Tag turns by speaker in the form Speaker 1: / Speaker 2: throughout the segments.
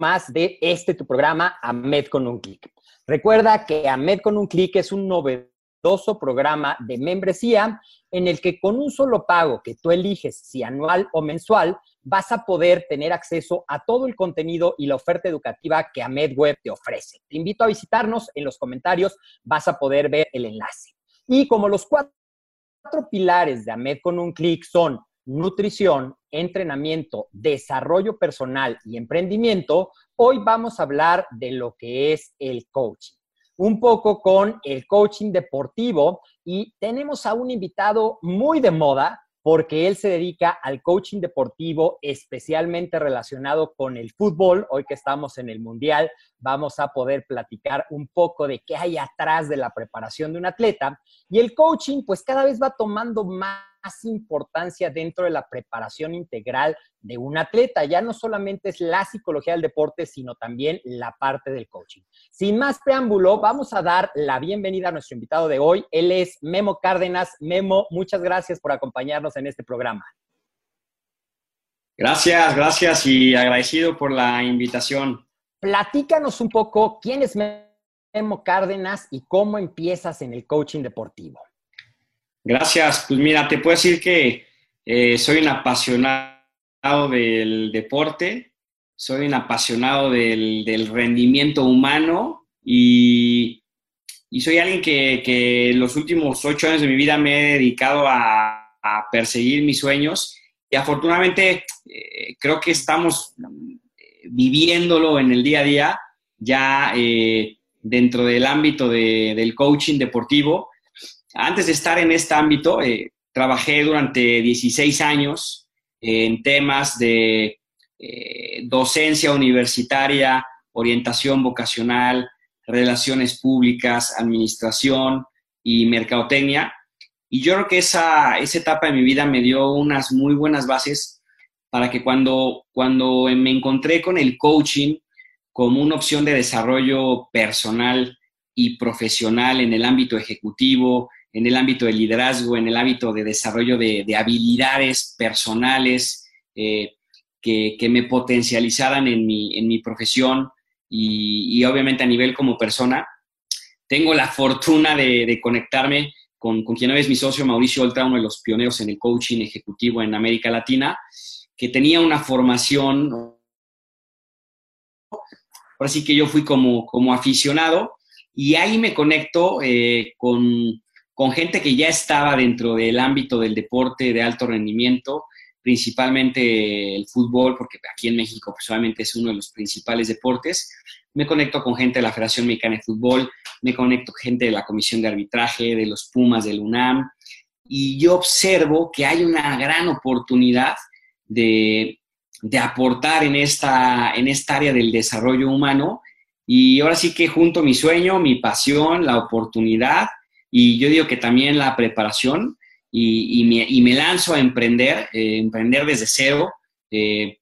Speaker 1: más de este tu programa AMED con un clic. Recuerda que AMED con un clic es un novedoso programa de membresía en el que con un solo pago que tú eliges, si anual o mensual, vas a poder tener acceso a todo el contenido y la oferta educativa que AMED Web te ofrece. Te invito a visitarnos en los comentarios, vas a poder ver el enlace. Y como los cuatro pilares de AMED con un clic son nutrición, entrenamiento, desarrollo personal y emprendimiento, hoy vamos a hablar de lo que es el coaching. Un poco con el coaching deportivo y tenemos a un invitado muy de moda porque él se dedica al coaching deportivo especialmente relacionado con el fútbol. Hoy que estamos en el Mundial, vamos a poder platicar un poco de qué hay atrás de la preparación de un atleta. Y el coaching, pues cada vez va tomando más importancia dentro de la preparación integral de un atleta. Ya no solamente es la psicología del deporte, sino también la parte del coaching. Sin más preámbulo, vamos a dar la bienvenida a nuestro invitado de hoy. Él es Memo Cárdenas. Memo, muchas gracias por acompañarnos en este programa.
Speaker 2: Gracias, gracias y agradecido por la invitación.
Speaker 1: Platícanos un poco quién es Memo Cárdenas y cómo empiezas en el coaching deportivo.
Speaker 2: Gracias. Pues mira, te puedo decir que eh, soy un apasionado del deporte, soy un apasionado del, rendimiento humano y, soy alguien que, los últimos ocho años de mi vida me he dedicado a, perseguir mis sueños y afortunadamente eh, creo que estamos eh, viviéndolo en el día a día ya dentro del ámbito del coaching deportivo antes de estar en este ámbito, eh, trabajé durante 16 años en temas de eh, docencia universitaria, orientación vocacional, relaciones públicas, administración y mercadotecnia. Y yo creo que esa, esa etapa de mi vida me dio unas muy buenas bases para que cuando, cuando me encontré con el coaching como una opción de desarrollo personal y profesional en el ámbito ejecutivo, en el ámbito de liderazgo, en el ámbito de desarrollo de, habilidades personales eh, que, me potencializaran en mi, en mi profesión y, obviamente a nivel como persona. Tengo la fortuna de, conectarme con, quien hoy es mi socio Mauricio Oltra, uno de los pioneros en el coaching ejecutivo en América Latina, que tenía una formación, ahora sí que yo fui como, como aficionado, y ahí me conecto eh, con, con gente que ya estaba dentro del ámbito del deporte de alto rendimiento, principalmente el fútbol, porque aquí en México pues, es uno de los principales deportes. Me conecto con gente de la Federación Mexicana de Fútbol, me conecto con gente de la Comisión de Arbitraje, de los Pumas, del UNAM, y yo observo que hay una gran oportunidad de, de aportar en esta, en esta área del desarrollo humano. Y ahora sí que junto mi sueño, mi pasión, la oportunidad y yo digo que también la preparación y, me, lanzo a emprender, eh, emprender desde cero, eh,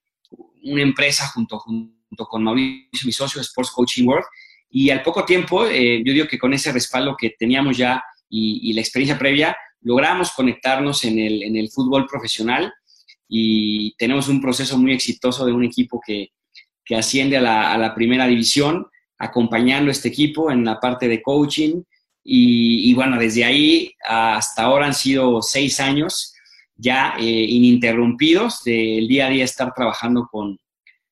Speaker 2: una empresa junto, junto con Mauricio, mi socio, Sports Coaching World. Y al poco tiempo, eh, yo digo que con ese respaldo que teníamos ya y, la experiencia previa, logramos conectarnos en el, en el fútbol profesional y tenemos un proceso muy exitoso de un equipo que, que asciende a la, a la, primera división, acompañando a este equipo en la parte de coaching. Y, bueno, desde ahí hasta ahora han sido seis años ya eh, ininterrumpidos del día a día estar trabajando con,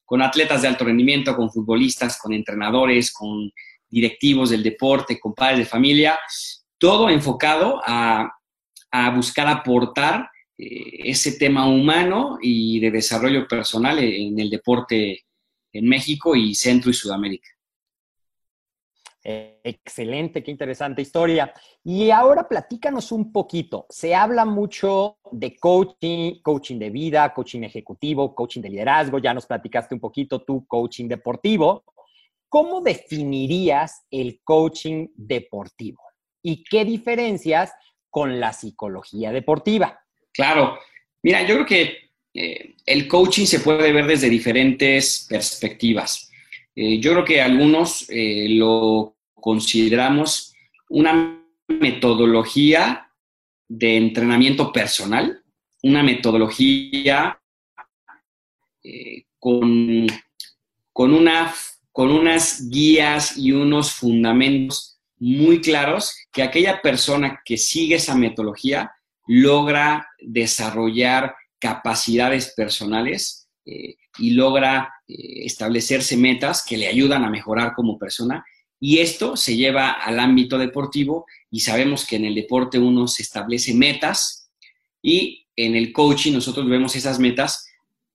Speaker 2: con atletas de alto rendimiento, con futbolistas, con entrenadores, con directivos del deporte, con padres de familia, todo enfocado a, a buscar aportar eh, ese tema humano y de desarrollo personal en el deporte en México y Centro y Sudamérica.
Speaker 1: Eh, excelente, qué interesante historia. Y ahora platícanos un poquito. Se habla mucho de coaching, coaching de vida, coaching ejecutivo, coaching de liderazgo. Ya nos platicaste un poquito tú, coaching deportivo. ¿Cómo definirías el coaching deportivo? ¿Y qué diferencias con la psicología deportiva?
Speaker 2: Claro, mira, yo creo que eh, el coaching se puede ver desde diferentes perspectivas. Eh, yo creo que algunos lo consideramos una metodología de entrenamiento personal, una metodología con, con, con unas guías y unos fundamentos muy claros que aquella persona que sigue esa metodología logra desarrollar capacidades personales eh, y logra eh, establecerse metas que le ayudan a mejorar como persona. Y esto se lleva al ámbito deportivo y sabemos que en el deporte uno se establece metas y en el coaching nosotros vemos esas metas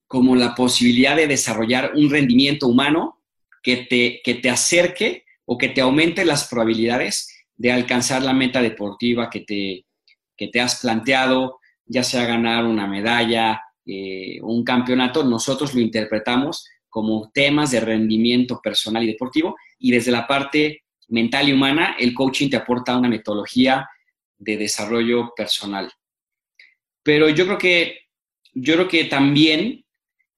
Speaker 2: como la posibilidad de desarrollar un rendimiento humano que te, que te acerque o que te aumente las probabilidades de alcanzar la meta deportiva que te, que te has planteado, ya sea ganar una medalla, eh, un campeonato, nosotros lo interpretamos como temas de rendimiento personal y deportivo y desde la parte mental y humana, el coaching te aporta una metodología de desarrollo personal. Pero yo creo que, yo creo que también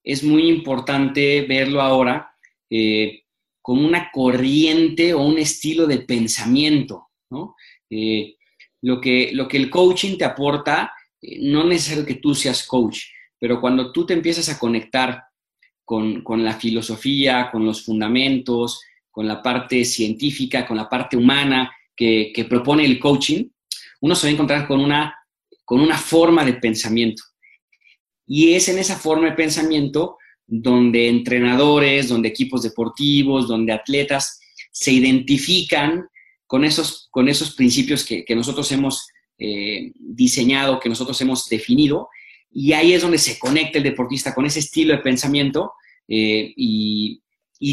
Speaker 2: es muy importante verlo ahora eh, como una corriente o un estilo de pensamiento, ¿no? Eh, lo que, lo que el coaching te aporta, eh, no es necesario que tú seas coach, pero cuando tú te empiezas a conectar con, la filosofía, con los fundamentos, con la parte científica, con la parte humana que, propone el coaching, uno se va a encontrar con una, con una forma de pensamiento. Y es en esa forma de pensamiento donde entrenadores, donde equipos deportivos, donde atletas se identifican con esos, con esos principios que, nosotros hemos eh, diseñado, que nosotros hemos definido, y ahí es donde se conecta el deportista con ese estilo de pensamiento eh, y,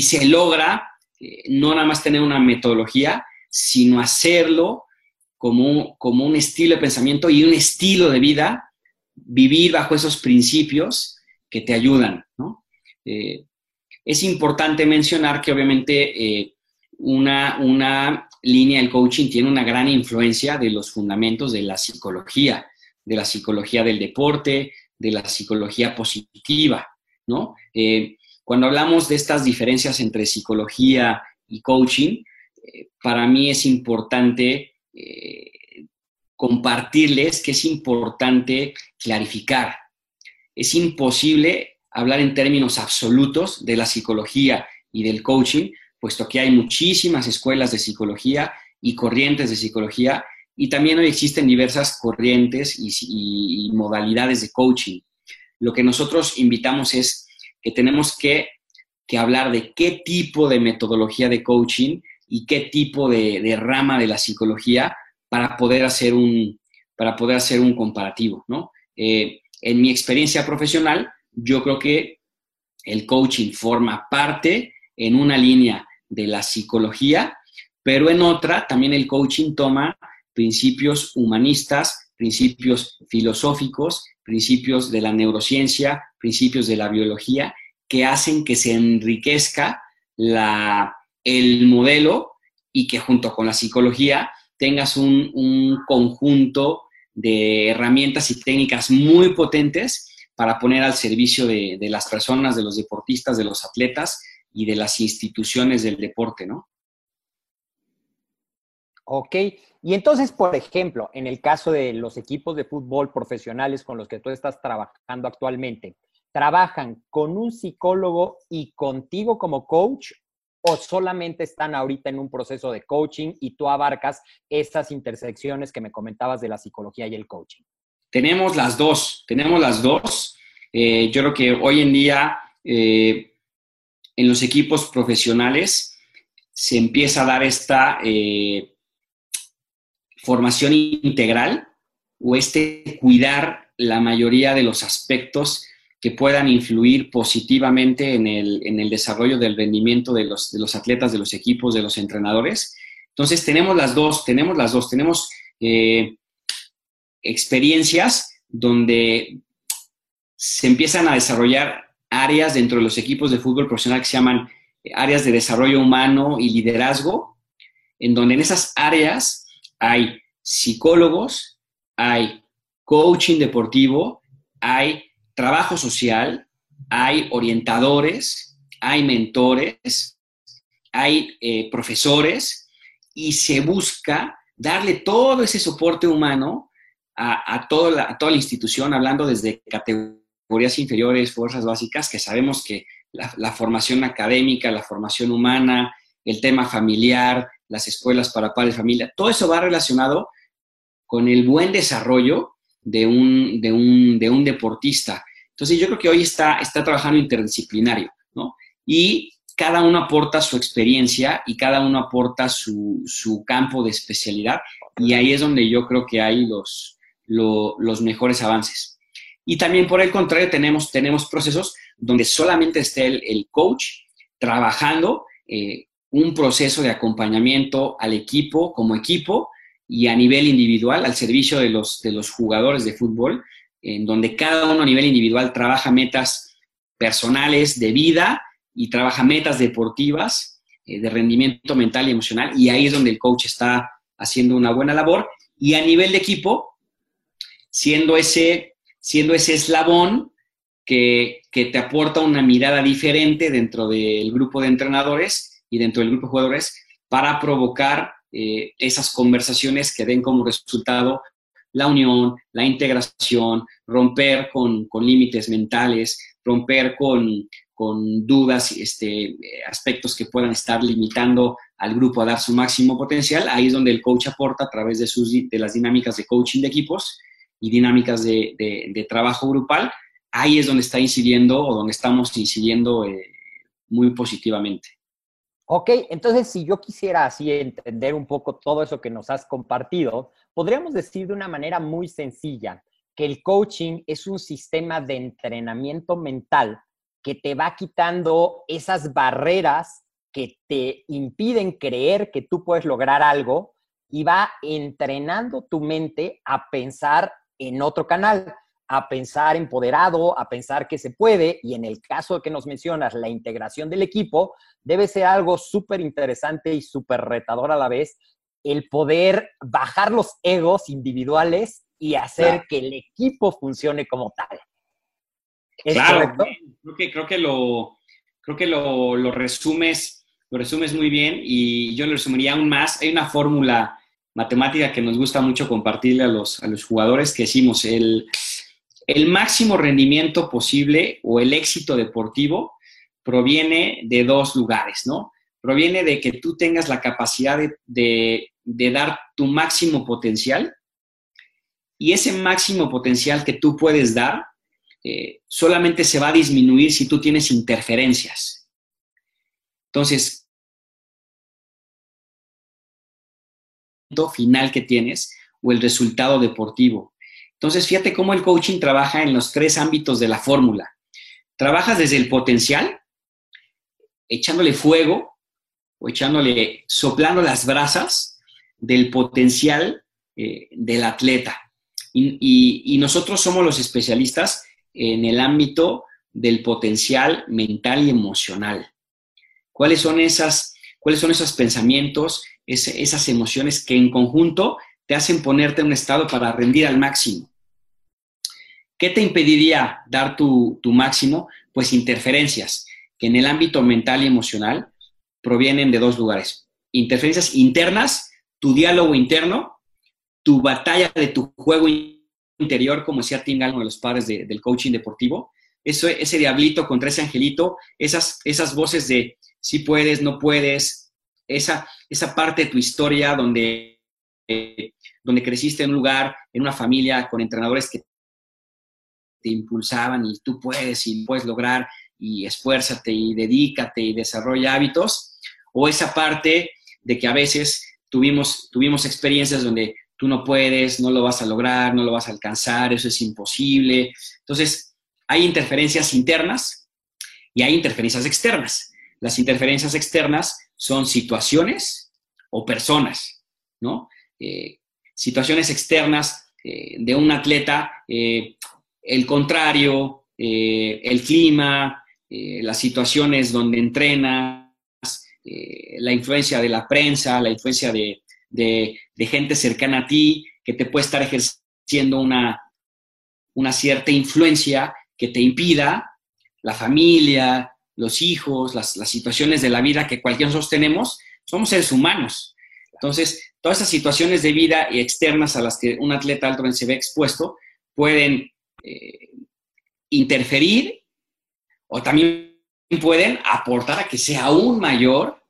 Speaker 2: se logra eh, no nada más tener una metodología, sino hacerlo como, como un estilo de pensamiento y un estilo de vida, vivir bajo esos principios que te ayudan. es importante mencionar que obviamente una, una línea del coaching tiene una gran influencia de los fundamentos de la psicología, de la psicología del deporte, de la psicología positiva, ¿no? Eh, cuando hablamos de estas diferencias entre psicología y coaching, eh, para mí es importante eh, compartirles que es importante clarificar. Es imposible hablar en términos absolutos de la psicología y del coaching puesto que hay muchísimas escuelas de psicología y corrientes de psicología, y también hoy existen diversas corrientes y, modalidades de coaching. Lo que nosotros invitamos es que tenemos que, hablar de qué tipo de metodología de coaching y qué tipo de, rama de la psicología para poder hacer un, para poder hacer un comparativo. ¿no? Eh, en mi experiencia profesional, yo creo que el coaching forma parte en una línea de la psicología, pero en otra también el coaching toma principios humanistas, principios filosóficos, principios de la neurociencia, principios de la biología, que hacen que se enriquezca la, el modelo y que junto con la psicología tengas un, un conjunto de herramientas y técnicas muy potentes para poner al servicio de, de, las personas, de los deportistas, de los atletas y de las instituciones del deporte, ¿no?
Speaker 1: Ok, y entonces, por ejemplo, en el caso de los equipos de fútbol profesionales con los que tú estás trabajando actualmente, ¿trabajan con un psicólogo y contigo como coach o solamente están ahorita en un proceso de coaching y tú abarcas estas intersecciones que me comentabas de la psicología y el coaching?
Speaker 2: Tenemos las dos, tenemos las dos. Eh, yo creo que hoy en día eh, en los equipos profesionales se empieza a dar esta eh, formación integral o este cuidar la mayoría de los aspectos que puedan influir positivamente en el, en el desarrollo del rendimiento de los, de los, atletas, de los equipos, de los entrenadores. Entonces, tenemos las dos, tenemos las dos, tenemos eh, experiencias donde se empiezan a desarrollar áreas dentro de los equipos de fútbol profesional que se llaman áreas de desarrollo humano y liderazgo, en donde en esas áreas hay psicólogos, hay coaching deportivo, hay trabajo social, hay orientadores, hay mentores, hay eh, profesores y se busca darle todo ese soporte humano a, toda la, institución, hablando desde categorías inferiores, fuerzas básicas, que sabemos que la, formación académica, la formación humana, el tema familiar, las escuelas para padres, familia, todo eso va relacionado con el buen desarrollo de un deportista. Entonces yo creo que hoy está, está trabajando interdisciplinario, ¿no? Y cada uno aporta su experiencia y cada uno aporta su, su campo de especialidad y ahí es donde yo creo que hay los, lo, los mejores avances. Y también por el contrario tenemos, tenemos procesos donde solamente esté el, el coach trabajando eh, un proceso de acompañamiento al equipo como equipo y a nivel individual al servicio de los, de los jugadores de fútbol, en donde cada uno a nivel individual trabaja metas personales de vida y trabaja metas deportivas eh, de rendimiento mental y emocional, y ahí es donde el coach está haciendo una buena labor. Y a nivel de equipo, siendo ese, siendo ese eslabón que, que te aporta una mirada diferente dentro del grupo de entrenadores y dentro del grupo de jugadores para provocar eh, esas conversaciones que den como resultado la unión, la integración, romper con, con límites mentales, romper con, con dudas, este, aspectos que puedan estar limitando al grupo a dar su máximo potencial. Ahí es donde el coach aporta a través de, sus, de las dinámicas de coaching de equipos y dinámicas de, de, trabajo grupal. Ahí es donde está incidiendo o donde estamos incidiendo eh, muy positivamente.
Speaker 1: Ok, entonces si yo quisiera así entender un poco todo eso que nos has compartido, podríamos decir de una manera muy sencilla que el coaching es un sistema de entrenamiento mental que te va quitando esas barreras que te impiden creer que tú puedes lograr algo y va entrenando tu mente a pensar en otro canal a pensar empoderado, a pensar que se puede, y en el caso que nos mencionas, la integración del equipo, debe ser algo súper interesante y súper retador a la vez, el poder bajar los egos individuales y hacer claro. que el equipo funcione como tal.
Speaker 2: ¿Es claro, correcto? creo que, creo que, lo, creo que lo, lo, resumes, lo resumes muy bien y yo lo resumiría aún más. Hay una fórmula matemática que nos gusta mucho compartirle a los, a los jugadores que decimos, el, el máximo rendimiento posible o el éxito deportivo proviene de dos lugares, ¿no? Proviene de que tú tengas la capacidad de, de, de dar tu máximo potencial y ese máximo potencial que tú puedes dar eh, solamente se va a disminuir si tú tienes interferencias. Entonces, final que tienes o el resultado deportivo. Entonces, fíjate cómo el coaching trabaja en los tres ámbitos de la fórmula. Trabajas desde el potencial, echándole fuego o echándole, soplando las brasas del potencial eh, del atleta. Y, nosotros somos los especialistas en el ámbito del potencial mental y emocional. ¿Cuáles son, esas, cuáles son esos pensamientos, esas emociones que en conjunto te hacen ponerte en un estado para rendir al máximo? ¿Qué te impediría dar tu, tu máximo? Pues interferencias, que en el ámbito mental y emocional provienen de dos lugares. Interferencias internas, tu diálogo interno, tu batalla de tu juego interior, como decía Tim uno de los padres del coaching deportivo, eso, ese diablito contra ese angelito, esas, esas voces de si puedes, no puedes, esa, esa parte de tu historia donde, eh, donde creciste en un lugar, en una familia con entrenadores que te impulsaban y tú puedes y puedes lograr y esfuérzate y dedícate y desarrolla hábitos, o esa parte de que a veces tuvimos, tuvimos experiencias donde tú no puedes, no lo vas a lograr, no lo vas a alcanzar, eso es imposible. Entonces, hay interferencias internas y hay interferencias externas. Las interferencias externas son situaciones o personas, ¿no? Eh, situaciones externas eh, de un atleta, eh, el contrario, el clima, las situaciones donde entrenas, la influencia de la prensa, la influencia de, de, gente cercana a ti que te puede estar ejerciendo una, una cierta influencia que te impida la familia, los hijos, las, situaciones de la vida que cualquiera nosotros tenemos, somos seres humanos. Entonces, todas esas situaciones de vida y externas a las que un atleta alto se ve expuesto pueden eh, interferir o también pueden aportar a que sea aún mayor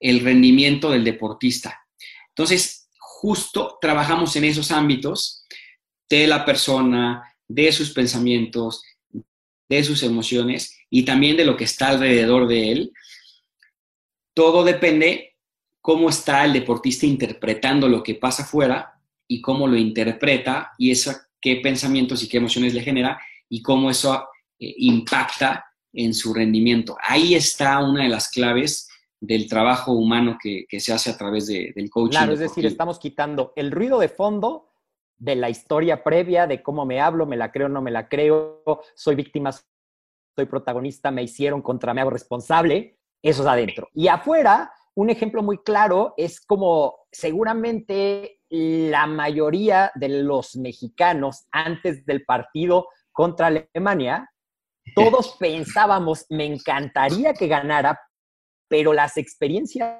Speaker 2: el rendimiento del deportista. Entonces, justo trabajamos en esos ámbitos de la persona, de sus pensamientos, de sus emociones y también de lo que está alrededor de él. Todo depende cómo está el deportista interpretando lo que pasa afuera y cómo lo interpreta y eso, qué pensamientos y qué emociones le genera y cómo eso eh, impacta en su rendimiento. Ahí está una de las claves del trabajo humano que, se hace a través del coaching.
Speaker 1: Claro, es decir, estamos quitando el ruido de fondo de la historia previa, de cómo me hablo, me la creo, no me la creo, soy víctima, soy protagonista, me hicieron contra, me hago responsable, eso es adentro. Y afuera, un ejemplo muy claro es como seguramente la mayoría de los mexicanos antes del partido contra Alemania, todos pensábamos, me encantaría que ganara pero las experiencias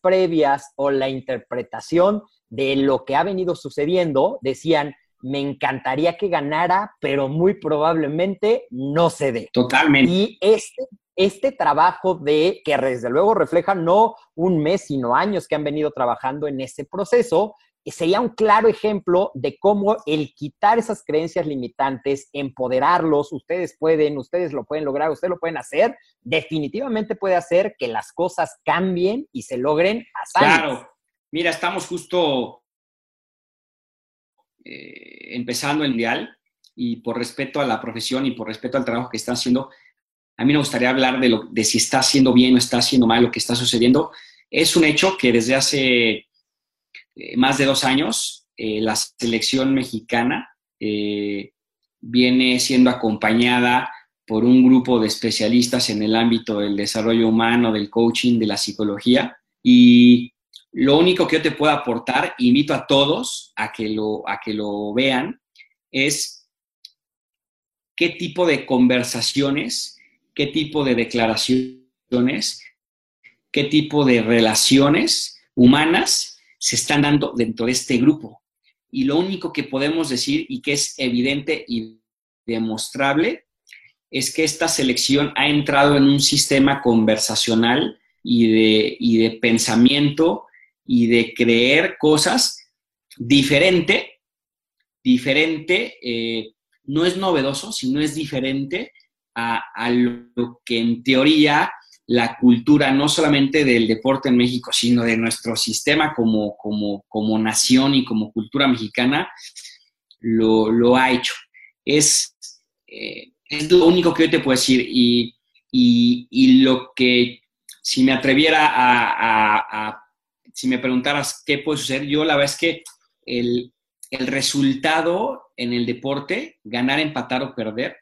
Speaker 1: previas o la interpretación de lo que ha venido sucediendo decían, me encantaría que ganara, pero muy probablemente no se dé.
Speaker 2: Totalmente.
Speaker 1: Y este, este trabajo de, que desde luego refleja no un mes, sino años que han venido trabajando en ese proceso, sería un claro ejemplo de cómo el quitar esas creencias limitantes, empoderarlos, ustedes pueden, ustedes lo pueden lograr, ustedes lo pueden hacer, definitivamente puede hacer que las cosas cambien y se logren
Speaker 2: hazañas. Claro, mira, estamos justo eh, empezando el mundial y por respeto a la profesión y por respeto al trabajo que están haciendo, a mí me gustaría hablar de, lo, de si está haciendo bien o está haciendo mal lo que está sucediendo. Es un hecho que desde hace eh, más de dos años, eh, la selección mexicana eh, viene siendo acompañada por un grupo de especialistas en el ámbito del desarrollo humano, del coaching, de la psicología. Y lo único que yo te puedo aportar, invito a todos a que lo, a que lo vean, es qué tipo de conversaciones, qué tipo de declaraciones, qué tipo de relaciones humanas se están dando dentro de este grupo. Y lo único que podemos decir y que es evidente y demostrable es que esta selección ha entrado en un sistema conversacional y de, de pensamiento y de creer cosas diferente, diferente, eh, no es novedoso, sino es diferente a, a, lo que en teoría la cultura no solamente del deporte en México, sino de nuestro sistema como, como, como nación y como cultura mexicana, lo, ha hecho. Es, eh, es lo único que yo te puedo decir. Y, lo que, si me atreviera a, si me preguntaras qué puede suceder, yo la verdad es que el, el resultado en el deporte, ganar, empatar o perder,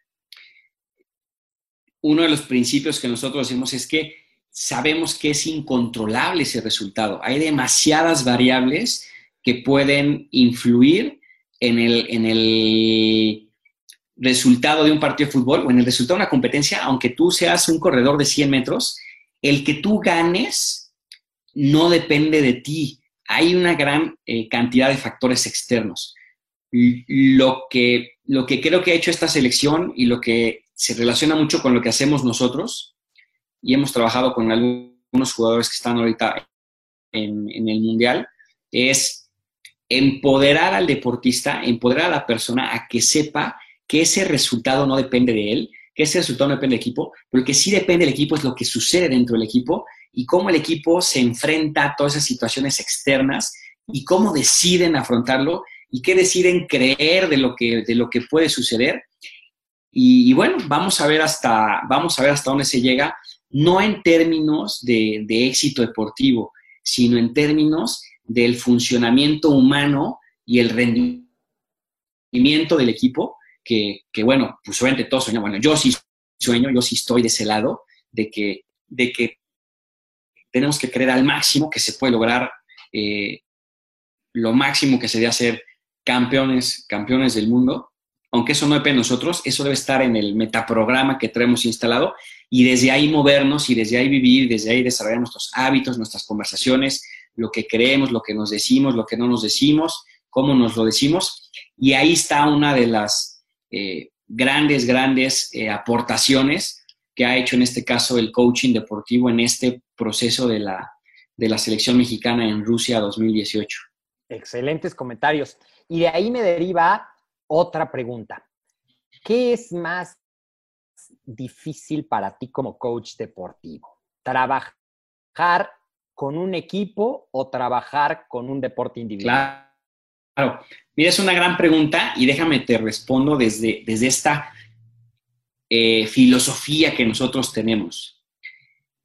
Speaker 2: uno de los principios que nosotros decimos es que sabemos que es incontrolable ese resultado. Hay demasiadas variables que pueden influir en el, en el resultado de un partido de fútbol o en el resultado de una competencia, aunque tú seas un corredor de 100 metros, el que tú ganes no depende de ti. Hay una gran eh, cantidad de factores externos. Lo que, lo que creo que ha hecho esta selección y lo que se relaciona mucho con lo que hacemos nosotros, y hemos trabajado con algunos jugadores que están ahorita en, el Mundial, es empoderar al deportista, empoderar a la persona a que sepa que ese resultado no depende de él, que ese resultado no depende del equipo, pero que sí depende del equipo es lo que sucede dentro del equipo y cómo el equipo se enfrenta a todas esas situaciones externas y cómo deciden afrontarlo y qué deciden creer de lo que, de lo que puede suceder. Y, bueno, vamos a, ver hasta, vamos a ver hasta dónde se llega, no en términos de, éxito deportivo, sino en términos del funcionamiento humano y el rendimiento del equipo que, bueno, pues obviamente todos soñamos, bueno, yo sí sueño, yo sí estoy de ese lado, de que, de que tenemos que creer al máximo que se puede lograr eh, lo máximo que sería ser campeones, campeones del mundo, aunque eso no depende de nosotros, eso debe estar en el metaprograma que traemos instalado y desde ahí movernos y desde ahí vivir, desde ahí desarrollar nuestros hábitos, nuestras conversaciones, lo que creemos, lo que nos decimos, lo que no nos decimos, cómo nos lo decimos. Y ahí está una de las, eh, grandes, grandes eh, aportaciones que ha hecho en este caso el coaching deportivo en este proceso de la, de la selección mexicana en Rusia 2018.
Speaker 1: Excelentes comentarios. Y de ahí me deriva otra pregunta. ¿Qué es más difícil para ti como coach deportivo? ¿Trabajar con un equipo o trabajar con un deporte individual?
Speaker 2: Claro. Mira, es una gran pregunta y déjame te respondo desde, desde esta eh, filosofía que nosotros tenemos.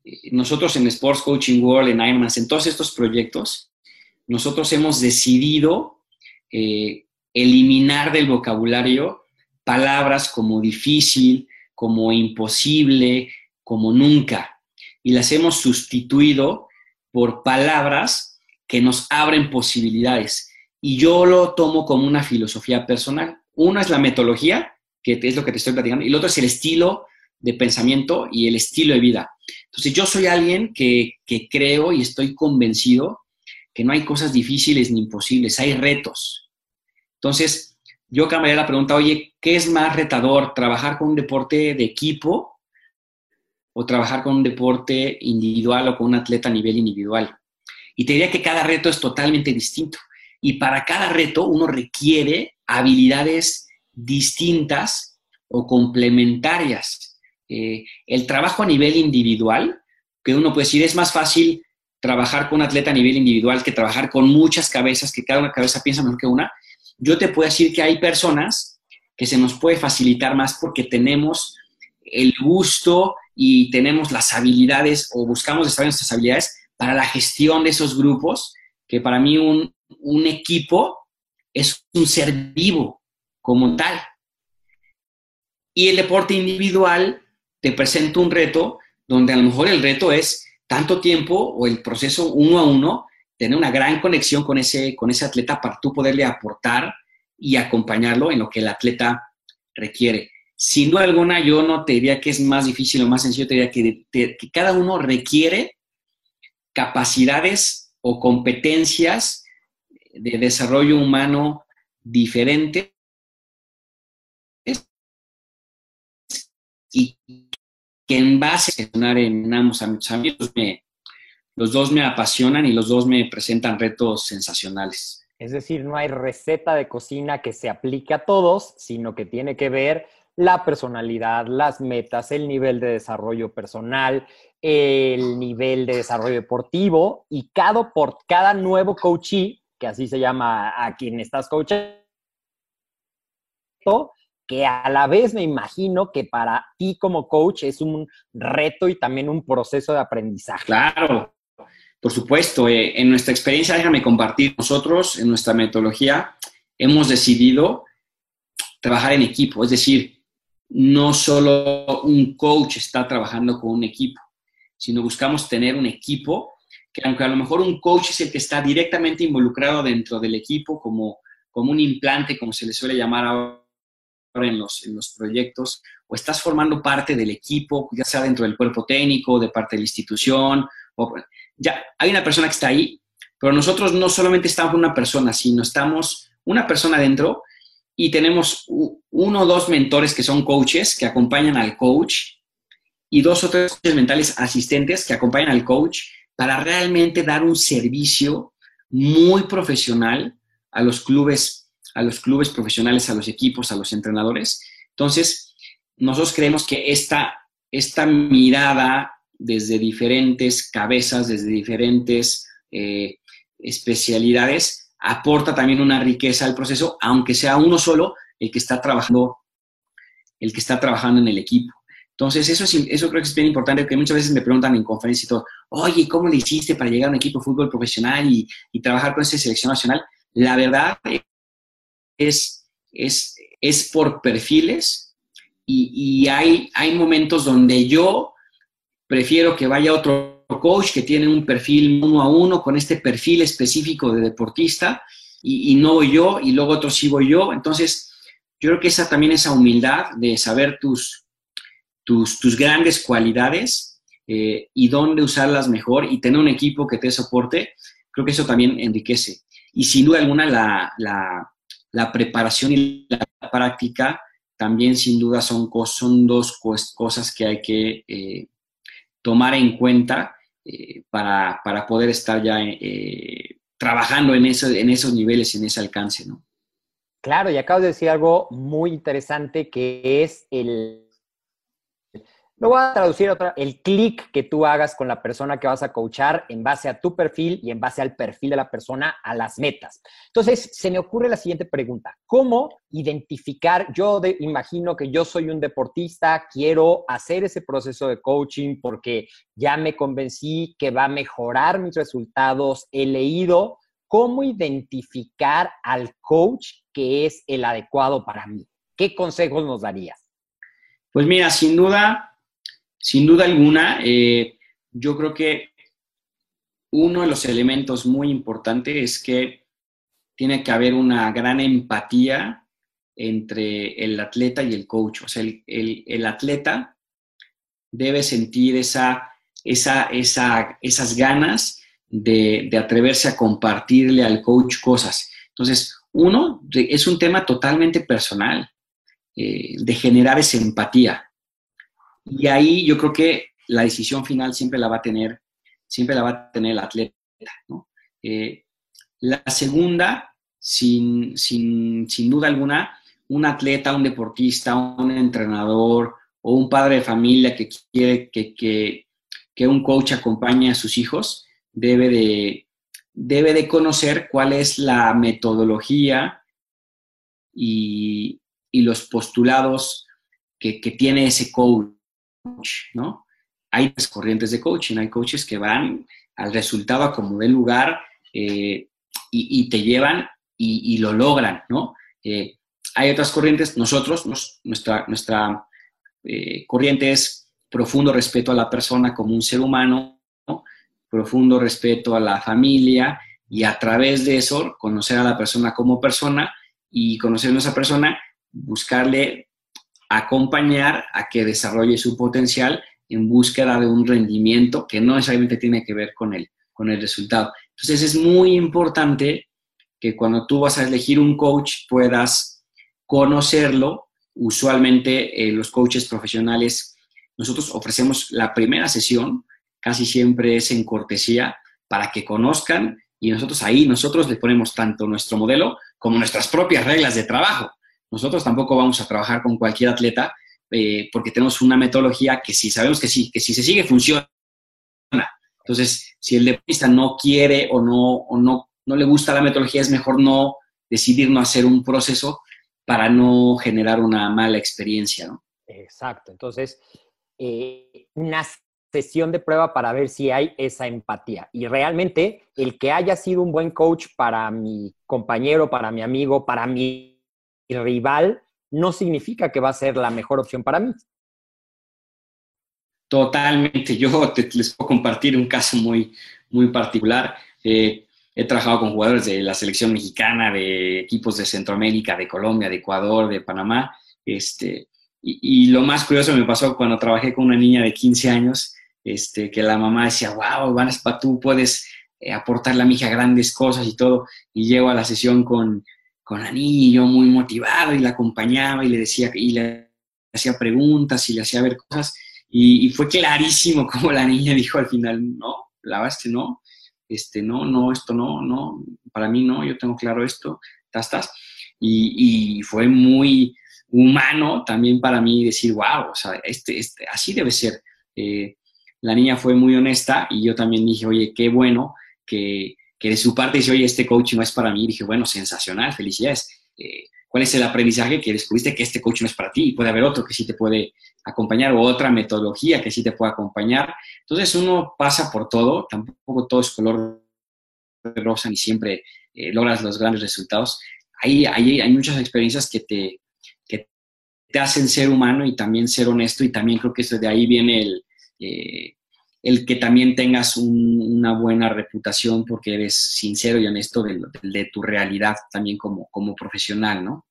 Speaker 2: Eh, nosotros en Sports Coaching World, en Ironman, en todos estos proyectos, nosotros hemos decidido eh, eliminar del vocabulario palabras como difícil, como imposible, como nunca. Y las hemos sustituido por palabras que nos abren posibilidades y yo lo tomo como una filosofía personal. Una es la metodología, que es lo que te estoy platicando, y el otro es el estilo de pensamiento y el estilo de vida. Entonces, yo soy alguien que, creo y estoy convencido que no hay cosas difíciles ni imposibles, hay retos. Entonces, yo cambiaría la pregunta, oye, ¿qué es más retador? ¿Trabajar con un deporte de equipo o trabajar con un deporte individual o con un atleta a nivel individual? Y te diría que cada reto es totalmente distinto. Y para cada reto uno requiere habilidades distintas o complementarias. Eh, el trabajo a nivel individual, que uno puede decir, es más fácil trabajar con un atleta a nivel individual que trabajar con muchas cabezas, que cada una cabeza piensa mejor que una. Yo te puedo decir que hay personas que se nos puede facilitar más porque tenemos el gusto y tenemos las habilidades o buscamos desarrollar nuestras habilidades para la gestión de esos grupos, que para mí un, un equipo es un ser vivo como tal. Y el deporte individual te presenta un reto donde a lo mejor el reto es tanto tiempo o el proceso uno a uno, tener una gran conexión con ese, con ese atleta para tú poderle aportar y acompañarlo en lo que el atleta requiere. Sin duda alguna, yo no te diría que es más difícil o más sencillo, te diría que, cada uno requiere capacidades o competencias de desarrollo humano diferente y que en base a en ambos ámbitos me, los dos me apasionan y los dos me presentan retos sensacionales.
Speaker 1: Es decir, no hay receta de cocina que se aplique a todos, sino que tiene que ver la personalidad, las metas, el nivel de desarrollo personal, el nivel de desarrollo deportivo y cada, por cada nuevo coachee que así se llama a quien estás coachando, que a la vez me imagino que para ti como coach es un reto y también un proceso de aprendizaje.
Speaker 2: Claro, por supuesto. Eh, en nuestra experiencia, déjame compartir nosotros, en nuestra metodología, hemos decidido trabajar en equipo, es decir, no solo un coach está trabajando con un equipo, sino buscamos tener un equipo que aunque a lo mejor un coach es el que está directamente involucrado dentro del equipo como, como un implante, como se le suele llamar ahora en los, en los proyectos, o estás formando parte del equipo, ya sea dentro del cuerpo técnico, de parte de la institución, o, ya hay una persona que está ahí, pero nosotros no solamente estamos una persona, sino estamos una persona dentro y tenemos uno o dos mentores que son coaches que acompañan al coach y dos o tres mentales asistentes que acompañan al coach para realmente dar un servicio muy profesional a los clubes, a los clubes profesionales, a los equipos, a los entrenadores. Entonces, nosotros creemos que esta, esta mirada desde diferentes cabezas, desde diferentes eh, especialidades, aporta también una riqueza al proceso, aunque sea uno solo el que está trabajando, el que está trabajando en el equipo. Entonces, eso, es, eso creo que es bien importante, porque muchas veces me preguntan en conferencias y todo, oye, ¿cómo le hiciste para llegar a un equipo de fútbol profesional y, y trabajar con esa selección nacional? La verdad es, es, es por perfiles y, y, hay, hay momentos donde yo prefiero que vaya otro coach que tiene un perfil uno a uno con este perfil específico de deportista y, no voy yo y luego otro sí voy yo. Entonces, yo creo que esa también esa humildad de saber tus tus, grandes cualidades eh, y dónde usarlas mejor y tener un equipo que te soporte, creo que eso también enriquece. Y sin duda alguna la, la, preparación y la práctica también sin duda son, son dos cosas que hay que eh, tomar en cuenta eh, para, para, poder estar ya trabajando en, en esos niveles, en ese alcance, ¿no?
Speaker 1: Claro, y acabas de decir algo muy interesante que es el lo voy a traducir otra, el clic que tú hagas con la persona que vas a coachar en base a tu perfil y en base al perfil de la persona a las metas. Entonces, se me ocurre la siguiente pregunta. ¿Cómo identificar? Yo imagino que yo soy un deportista, quiero hacer ese proceso de coaching porque ya me convencí que va a mejorar mis resultados, he leído. ¿Cómo identificar al coach que es el adecuado para mí? ¿Qué consejos nos darías?
Speaker 2: Pues mira, sin duda, sin duda alguna, eh, yo creo que uno de los elementos muy importantes es que tiene que haber una gran empatía entre el atleta y el coach. O sea, el, atleta debe sentir esa, esa, esa, esas ganas de, atreverse a compartirle al coach cosas. Entonces, uno, es un tema totalmente personal, eh, de generar esa empatía. Y ahí yo creo que la decisión final siempre la va a tener, siempre la va a tener el atleta. Eh, la segunda, sin, duda alguna, un atleta, un deportista, un entrenador o un padre de familia que quiere que, un coach acompañe a sus hijos, debe de, debe de conocer cuál es la metodología y, los postulados que, que, tiene ese coach ¿no? Hay corrientes de coaching, hay coaches que van al resultado a como del lugar eh, y, te llevan y, lo logran, ¿no? Eh, hay otras corrientes, nosotros, nuestra, nuestra eh, corriente es profundo respeto a la persona como un ser humano, profundo respeto a la familia y a través de eso conocer a la persona como persona y conocer a esa persona, buscarle acompañar a que desarrolle su potencial en búsqueda de un rendimiento que no necesariamente tiene que ver con el, con el resultado. Entonces es muy importante que cuando tú vas a elegir un coach puedas conocerlo. Usualmente eh, los coaches profesionales, nosotros ofrecemos la primera sesión, casi siempre es en cortesía, para que conozcan y nosotros ahí, nosotros le ponemos tanto nuestro modelo como nuestras propias reglas de trabajo. Nosotros tampoco vamos a trabajar con cualquier atleta eh, porque tenemos una metodología que si sabemos que sí, que si se sigue funciona. Entonces, si el deportista no quiere o no, o no, no le gusta la metodología, es mejor no decidir no hacer un proceso para no generar una mala experiencia.
Speaker 1: Exacto. Entonces, eh, una sesión de prueba para ver si hay esa empatía. Y realmente el que haya sido un buen coach para mi compañero, para mi amigo, para mi rival, no significa que va a ser la mejor opción para mí.
Speaker 2: Totalmente. Yo les puedo compartir un caso muy, muy particular. Eh, he trabajado con jugadores de la selección mexicana, de equipos de Centroamérica, de Colombia, de Ecuador, de Panamá. Este, y, lo más curioso me pasó cuando trabajé con una niña de 15 años, este, que la mamá decía, wow, Vanessa, tú puedes eh, aportarle a mi hija grandes cosas y todo. Y llego a la sesión con, con la niña y yo muy motivado y la acompañaba y le decía, y le hacía preguntas y le hacía ver cosas. Y, fue clarísimo como la niña dijo al final, no, la no este, no, no, esto no, no, para mí no, yo tengo claro esto, estás, Y, y fue muy humano también para mí decir, wow, o sea, este, este, así debe ser. Eh, la niña fue muy honesta y yo también dije, oye, qué bueno que, que de su parte dice, oye, este coach no es para mí. Y dije, bueno, sensacional, felicidades. Eh, ¿Cuál es el aprendizaje que descubriste que este coach no es para ti? Y puede haber otro que sí te puede acompañar o otra metodología que sí te pueda acompañar. Entonces uno pasa por todo, tampoco todo es color rosa ni siempre eh, logras los grandes resultados. Hay, hay muchas experiencias que te, que te hacen ser humano y también ser honesto y también creo que eso de ahí viene el, eh, el que también tengas una buena reputación porque eres sincero y honesto de, tu realidad también como, como profesional, ¿no?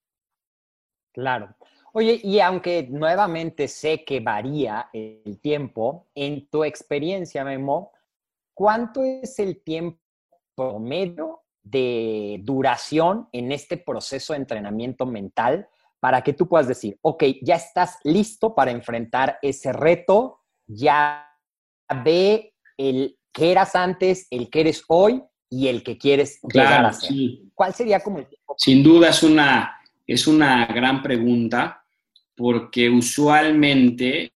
Speaker 1: Claro. Oye, y aunque nuevamente sé que varía el tiempo, en tu experiencia, Memo, ¿cuánto es el tiempo promedio de duración en este proceso de entrenamiento mental para que tú puedas decir, ok, ya estás listo para enfrentar ese reto, ya ve el que eras antes, el que eres hoy y el que quieres llegar a ser? ¿Cuál sería como el tiempo?
Speaker 2: Sin duda es una, es una gran pregunta porque usualmente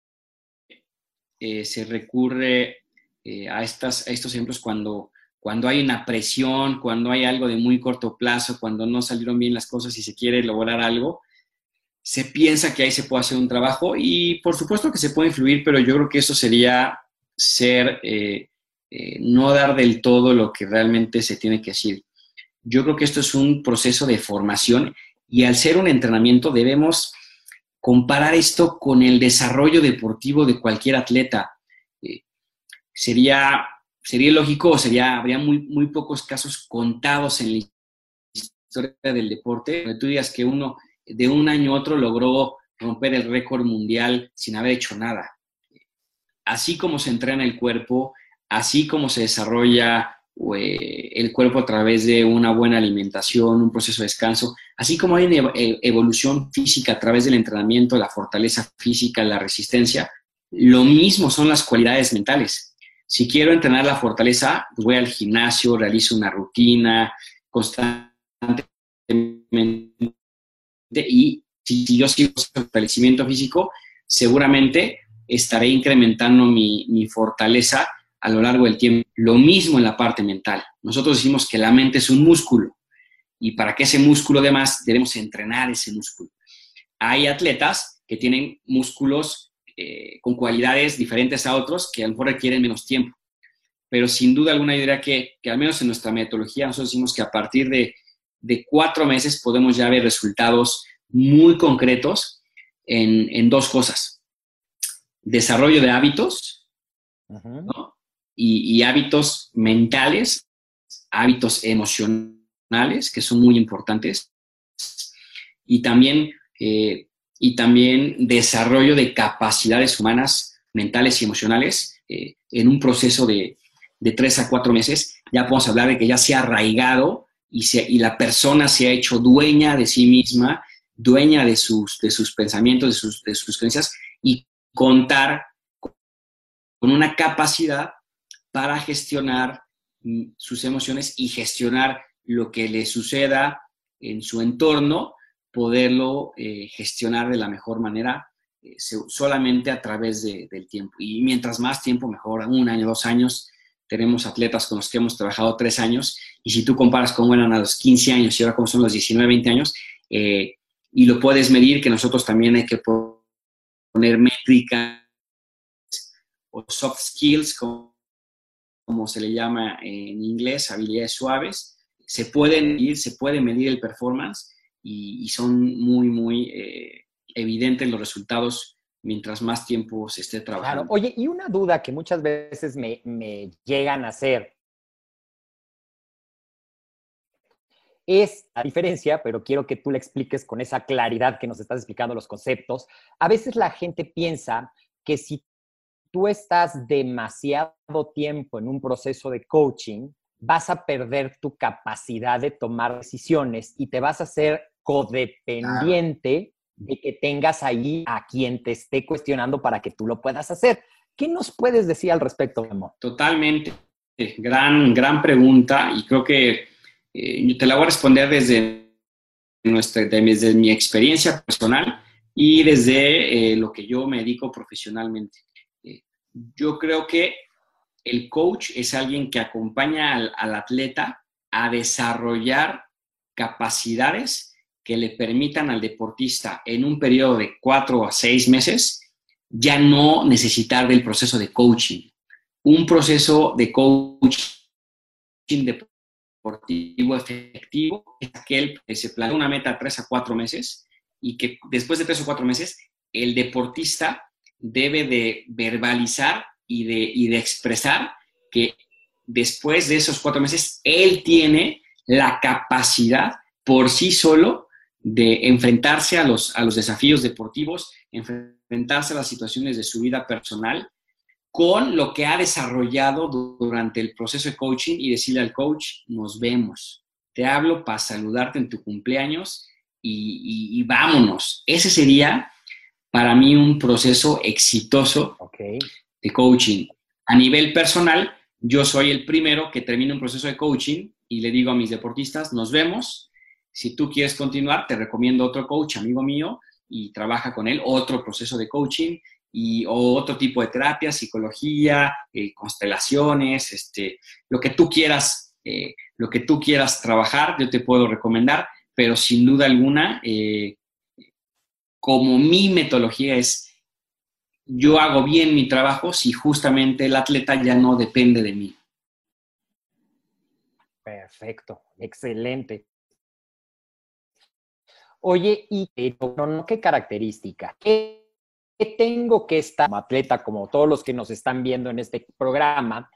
Speaker 2: eh, se recurre eh, a, estas, a estos ejemplos cuando, cuando hay una presión, cuando hay algo de muy corto plazo, cuando no salieron bien las cosas y se quiere lograr algo, se piensa que ahí se puede hacer un trabajo y por supuesto que se puede influir, pero yo creo que eso sería ser, eh, no dar del todo lo que realmente se tiene que decir. Yo creo que esto es un proceso de formación y al ser un entrenamiento debemos comparar esto con el desarrollo deportivo de cualquier atleta. Eh, sería, sería lógico, sería, habría muy, muy pocos casos contados en la historia del deporte, donde tú digas que uno de un año a otro logró romper el récord mundial sin haber hecho nada. Así como se entrena el cuerpo, así como se desarrolla eh, el cuerpo a través de una buena alimentación, un proceso de descanso, así como hay e, evolución física a través del entrenamiento, la fortaleza física, la resistencia, lo mismo son las cualidades mentales. Si quiero entrenar la fortaleza, voy al gimnasio, realizo una rutina constantemente y si yo sigo el fortalecimiento físico, seguramente estaré incrementando mi, mi fortaleza a lo largo del tiempo. Lo mismo en la parte mental. Nosotros decimos que la mente es un músculo y para que ese músculo además debemos entrenar ese músculo. Hay atletas que tienen músculos eh, con cualidades diferentes a otros que a lo mejor requieren menos tiempo. Pero sin duda alguna yo diría que, que al menos en nuestra metodología nosotros decimos que a partir de, de cuatro meses podemos ya ver resultados muy concretos en, en dos cosas. Desarrollo de hábitos, ¿no? y, hábitos mentales, hábitos emocionales, que son muy importantes, y también, eh, y también desarrollo de capacidades humanas, mentales y emocionales eh, en un proceso de, de, tres a cuatro meses. Ya podemos hablar de que ya se ha arraigado y, y la persona se ha hecho dueña de sí misma, dueña de sus, de sus pensamientos, de sus, de sus creencias y contar con una capacidad para gestionar mm, sus emociones y gestionar lo que le suceda en su entorno, poderlo eh, gestionar de la mejor manera eh, solamente a través del tiempo. Y mientras más tiempo, mejor, un año, dos años. Tenemos atletas con los que hemos trabajado tres años y si tú comparas cómo eran a los 15 años y ahora cómo son los 19, 20 años, eh, y lo puedes medir, que nosotros también hay que poner métrica o soft skills, como, como se le llama en inglés, habilidades suaves, se pueden medir, se puede medir el performance y, son muy, muy eh, evidentes los resultados mientras más tiempo se esté trabajando.
Speaker 1: Claro. Oye, y una duda que muchas veces me, me llegan a hacer es la diferencia, pero quiero que tú le expliques con esa claridad que nos estás explicando los conceptos. A veces la gente piensa que si tú estás demasiado tiempo en un proceso de coaching, vas a perder tu capacidad de tomar decisiones y te vas a hacer codependiente de que tengas ahí a quien te esté cuestionando para que tú lo puedas hacer. ¿Qué nos puedes decir al respecto, Memo?
Speaker 2: Totalmente. Gran, gran pregunta y creo que eh, te la voy a responder desde, nuestra, desde mi experiencia personal y desde eh, lo que yo me dedico profesionalmente. Eh, yo creo que el coach es alguien que acompaña al, al atleta a desarrollar capacidades que le permitan al deportista en un periodo de cuatro a seis meses ya no necesitar del proceso de coaching. Un proceso de coaching deportivo efectivo es aquel que se plantea una meta tres a cuatro meses y que después de tres o cuatro meses el deportista debe de verbalizar y de, y de expresar que después de esos cuatro meses él tiene la capacidad por sí solo de enfrentarse a los, a los desafíos deportivos, enfrentarse a las situaciones de su vida personal con lo que ha desarrollado durante el proceso de coaching y decirle al coach, nos vemos, te hablo para saludarte en tu cumpleaños y, vámonos. Ese sería para mí un proceso exitoso de coaching. A nivel personal, yo soy el primero que termina un proceso de coaching y le digo a mis deportistas, nos vemos. Si tú quieres continuar, te recomiendo otro coach, amigo mío, y trabaja con él, otro proceso de coaching y otro tipo de terapia, psicología, eh, constelaciones, este, lo que tú quieras, eh, lo que tú quieras trabajar, yo te puedo recomendar, pero sin duda alguna, eh, como mi metodología es, yo hago bien mi trabajo si justamente el atleta ya no depende de mí.
Speaker 1: Perfecto, excelente. Oye, ¿y qué característica? ¿Qué tengo que estar como atleta, como todos los que nos están viendo en este programa?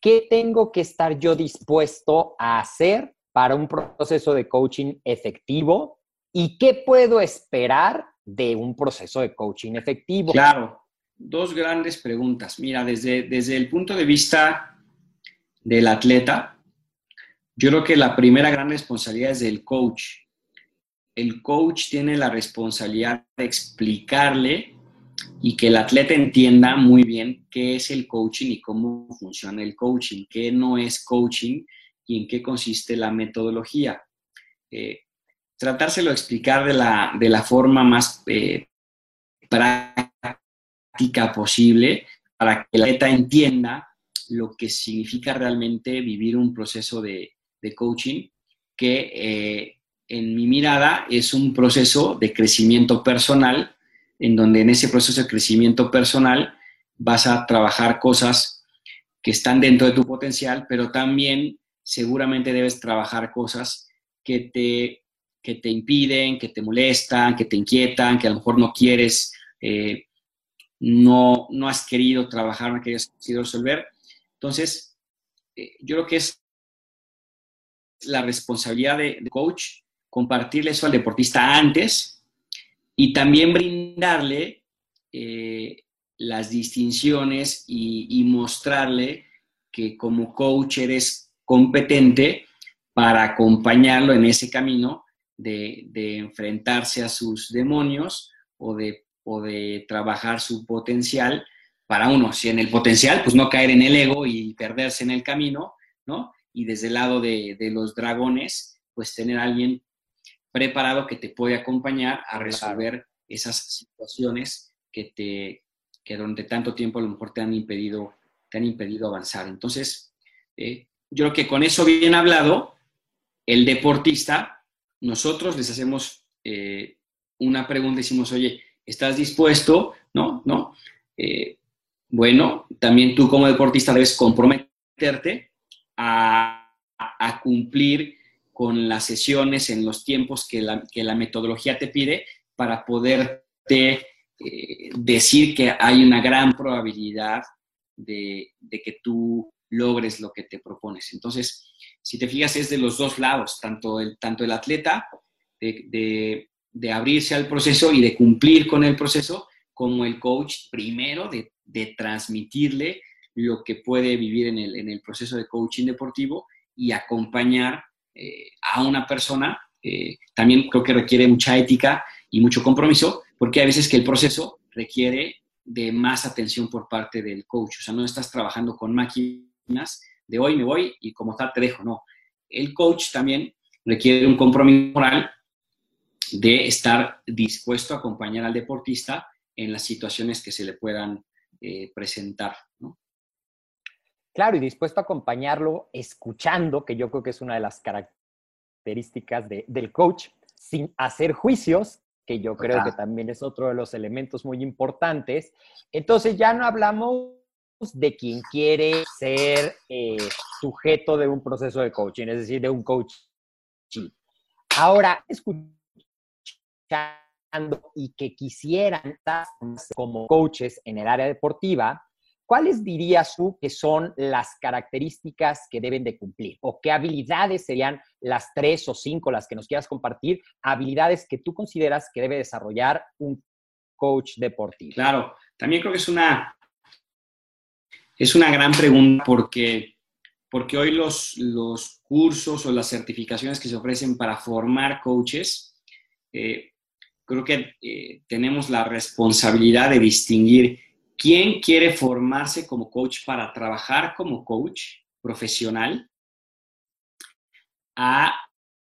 Speaker 1: ¿Qué tengo que estar yo dispuesto a hacer para un proceso de coaching efectivo? ¿Y qué puedo esperar de un proceso de coaching efectivo?
Speaker 2: Claro, dos grandes preguntas. Mira, desde, desde el punto de vista del atleta, yo creo que la primera gran responsabilidad es del coach. El coach tiene la responsabilidad de explicarle y que el atleta entienda muy bien qué es el coaching y cómo funciona el coaching, qué no es coaching y en qué consiste la metodología. Eh, tratárselo de explicar de la, de la forma más eh, práctica posible para que el atleta entienda lo que significa realmente vivir un proceso de, de coaching que eh, en mi mirada es un proceso de crecimiento personal en donde en ese proceso de crecimiento personal vas a trabajar cosas que están dentro de tu potencial, pero también seguramente debes trabajar cosas que te, que te impiden, que te molestan, que te inquietan, que a lo mejor no quieres, eh, no, no has querido trabajar, no has querido resolver. Entonces, eh, yo creo que es la responsabilidad de, de coach compartirle eso al deportista antes y también brindarle eh, las distinciones y, mostrarle que como coach eres competente para acompañarlo en ese camino de, enfrentarse a sus demonios o de, de trabajar su potencial para uno, si en el potencial, pues no caer en el ego y perderse en el camino, ¿no? Y desde el lado de, de los dragones, pues tener a alguien preparado que te puede acompañar a resolver esas situaciones que, te, que durante tanto tiempo a lo mejor te han impedido, te han impedido avanzar. Entonces, eh, yo creo que con eso bien hablado, el deportista, nosotros les hacemos eh, una pregunta, decimos, oye, ¿estás dispuesto? ¿No? ¿No? Eh, bueno, también tú como deportista debes comprometerte a, a cumplir con las sesiones en los tiempos que la, que la metodología te pide para poderte eh, decir que hay una gran probabilidad de, de, que tú logres lo que te propones. Entonces, si te fijas, es de los dos lados, tanto el, tanto el atleta de, de, de abrirse al proceso y de cumplir con el proceso, como el coach primero de, de transmitirle lo que puede vivir en el, en el, proceso de coaching deportivo y acompañar eh, a una persona. Eh, también creo que requiere mucha ética y mucho compromiso, porque hay veces que el proceso requiere de más atención por parte del coach. O sea, no estás trabajando con máquinas de hoy me voy y como tal te dejo. No. El coach también requiere un compromiso moral de estar dispuesto a acompañar al deportista en las situaciones que se le puedan eh, presentar.
Speaker 1: Claro, y dispuesto a acompañarlo escuchando, que yo creo que es una de las características de, del coach, sin hacer juicios, que yo creo que también es otro de los elementos muy importantes. Entonces ya no hablamos de quien quiere ser eh, sujeto de un proceso de coaching, es decir, de un coach. Ahora, escuchando y que quisieran estar como coaches en el área deportiva, ¿cuáles dirías tú que son las características que deben de cumplir? ¿O qué habilidades serían las tres o cinco las que nos quieras compartir? Habilidades que tú consideras que debe desarrollar un coach deportivo.
Speaker 2: Claro, también creo que es una, es una gran pregunta porque, porque hoy los, los cursos o las certificaciones que se ofrecen para formar coaches, eh, creo que eh, tenemos la responsabilidad de distinguir quién quiere formarse como coach para trabajar como coach profesional a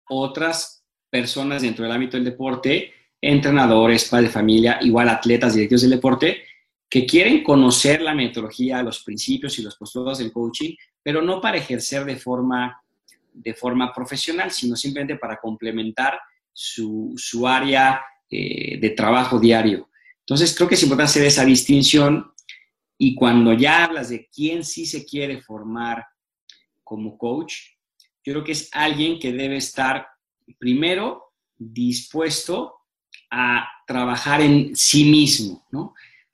Speaker 2: otras personas dentro del ámbito del deporte, entrenadores, padres de familia, igual atletas, directivos del deporte, que quieren conocer la metodología, los principios y los postulados del coaching, pero no para ejercer de forma, de forma profesional, sino simplemente para complementar su, su área eh, de trabajo diario. Entonces, creo que es importante hacer esa distinción y cuando ya hablas de quién sí se quiere formar como coach, yo creo que es alguien que debe estar primero dispuesto a trabajar en sí mismo.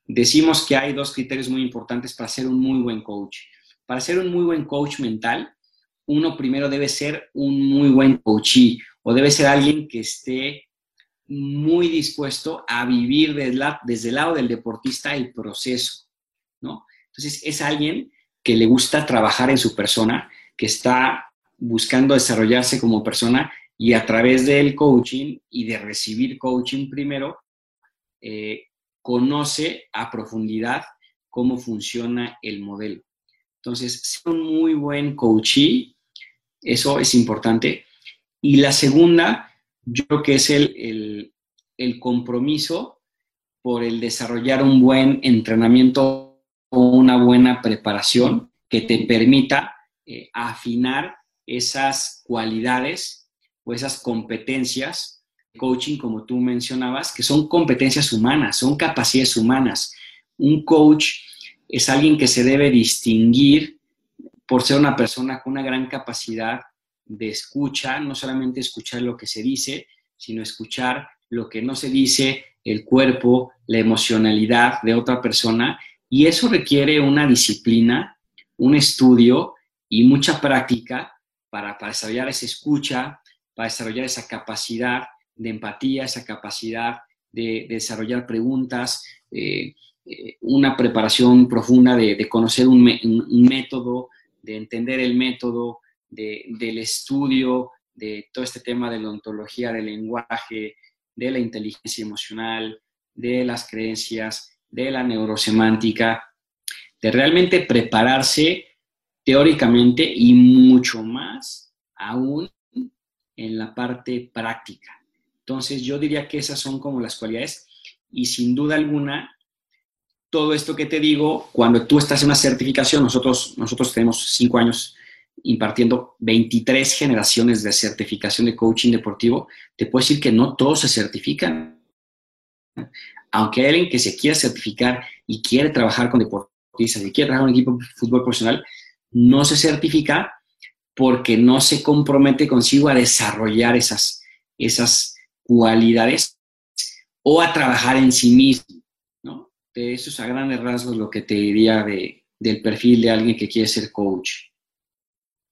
Speaker 2: Decimos que hay dos criterios muy importantes para ser un muy buen coach. Para ser un muy buen coach mental, uno primero debe ser un muy buen coachee o debe ser alguien que esté muy dispuesto a vivir desde, el lado del deportista el proceso, ¿no? Entonces, es alguien que le gusta trabajar en su persona, que está buscando desarrollarse como persona y a través del coaching y de recibir coaching primero, eh, conoce a profundidad cómo funciona el modelo. Entonces, ser un muy buen coachee, eso es importante. Y la segunda yo creo que es el, el, compromiso por el desarrollar un buen entrenamiento o una buena preparación que te permita eh, afinar esas cualidades o esas competencias coaching, como tú mencionabas, que son competencias humanas, son capacidades humanas. Un coach es alguien que se debe distinguir por ser una persona con una gran capacidad de escucha, no solamente escuchar lo que se dice, sino escuchar lo que no se dice, el cuerpo, la emocionalidad de otra persona, y eso requiere una disciplina, un estudio y mucha práctica para, desarrollar esa escucha, para desarrollar esa capacidad de empatía, esa capacidad de, desarrollar preguntas, eh, eh, una preparación profunda de, conocer un, método, de entender el método, del estudio de todo este tema de la ontología del lenguaje, de la inteligencia emocional, de las creencias, de la neurosemántica, de realmente prepararse teóricamente y mucho más aún en la parte práctica. Entonces yo diría que esas son como las cualidades y sin duda alguna todo esto que te digo, cuando tú estás en una certificación, nosotros, nosotros tenemos cinco años impartiendo 23 generaciones de certificación de coaching deportivo, te puedo decir que no todos se certifican. Aunque hay alguien que se quiera certificar y quiere trabajar con deportistas deportista, si quiere trabajar en un equipo de fútbol profesional, no se certifica porque no se compromete consigo a desarrollar esas, esas cualidades o a trabajar en sí mismo, ¿no? Eso es a grandes rasgos lo que te diría de, del perfil de alguien que quiere ser coach.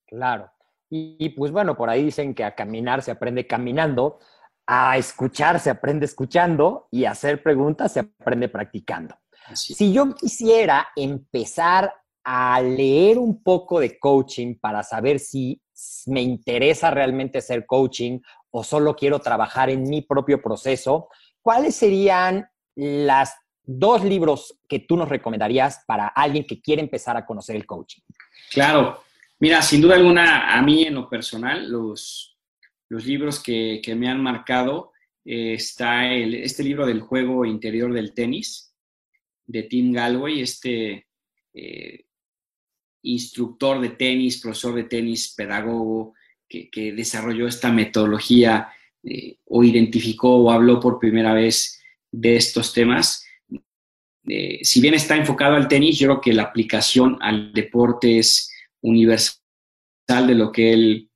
Speaker 1: Claro. Y, pues bueno, por ahí dicen que a caminar se aprende caminando, a escuchar se aprende escuchando y a hacer preguntas se aprende practicando. Si yo quisiera empezar a leer un poco de coaching para saber si me interesa realmente ser coaching o solo quiero trabajar en mi propio proceso, ¿cuáles serían las dos libros que tú nos recomendarías para alguien que quiere empezar a conocer el coaching?
Speaker 2: Claro, mira, sin duda alguna, a mí en lo personal, los, libros que, me han marcado, eh, está el, este libro del juego interior del tenis, de Tim Galway, este eh, instructor de tenis, profesor de tenis, pedagogo, que, desarrolló esta metodología eh, o identificó o habló por primera vez de estos temas. Si bien está enfocado al tenis, yo creo que la aplicación al deporte es universal de lo que él,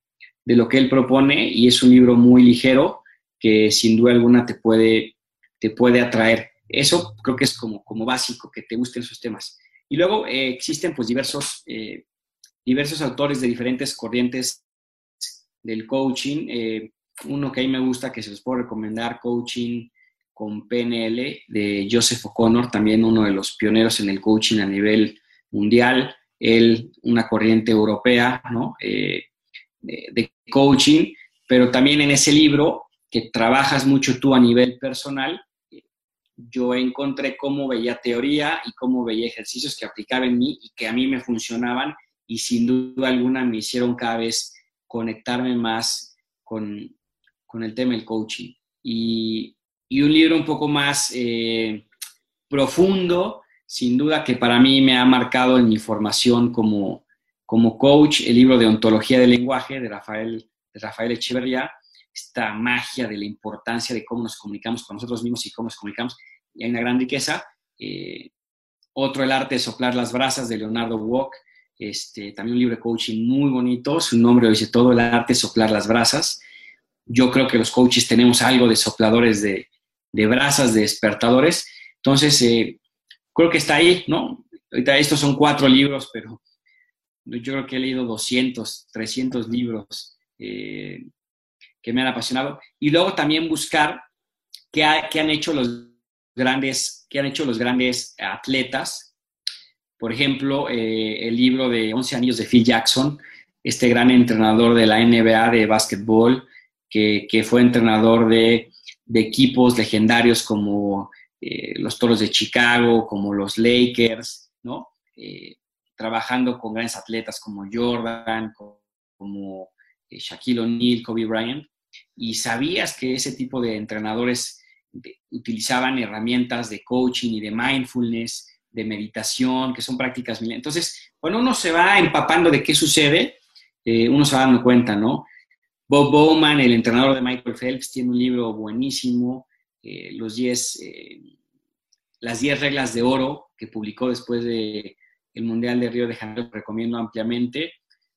Speaker 2: de lo que él propone y es un libro muy ligero que sin duda alguna te puede, te puede atraer. Eso creo que es como, como básico, que te gusten esos temas. Y luego eh, existen pues diversos, diversos autores de diferentes corrientes del coaching. uno que a mí me gusta, que se los puedo recomendar, Coaching con PNL de Joseph O'Connor, también uno de los pioneros en el coaching a nivel mundial, él una corriente europea. Eh, de, coaching, pero también en ese libro que trabajas mucho tú a nivel personal, yo encontré cómo veía teoría y cómo veía ejercicios que aplicaba en mí y que a mí me funcionaban y sin duda alguna me hicieron cada vez conectarme más con, con el tema del coaching. Y y un libro un poco más eh, profundo, sin duda que para mí me ha marcado en mi formación como, como coach, el libro de Ontología del Lenguaje de Rafael, de Rafael Echeverría, esta magia de la importancia de cómo nos comunicamos con nosotros mismos y cómo nos comunicamos, y hay una gran riqueza. Eh, otro, El arte de soplar las brasas de Leonardo Walk, este, también un libro de coaching muy bonito, su nombre dice todo, El arte de soplar las brasas. Yo creo que los coaches tenemos algo de sopladores de, de brasas, de despertadores. Entonces, eh, creo que está ahí, ¿no? Ahorita estos son cuatro libros, pero yo creo que he leído 200, 300 libros eh, que me han apasionado. Y luego también buscar qué, han hecho los grandes, qué han hecho los grandes atletas. Por ejemplo, eh, el libro de 11 años de Phil Jackson, este gran entrenador de la NBA de básquetbol, que, que fue entrenador de de equipos legendarios como eh, los Toros de Chicago, como los Lakers, ¿no? Eh, trabajando con grandes atletas como Jordan, como, eh, Shaquille O'Neal, Kobe Bryant, y sabías que ese tipo de entrenadores utilizaban herramientas de coaching y de mindfulness, de meditación, que son prácticas. Entonces, cuando uno se va empapando de qué sucede, uno se va dando cuenta, ¿no? Bob Bowman, el entrenador de Michael Phelps, tiene un libro buenísimo, eh, los eh, las 10 reglas de oro, que publicó después del el Mundial de Río de Janeiro, recomiendo ampliamente.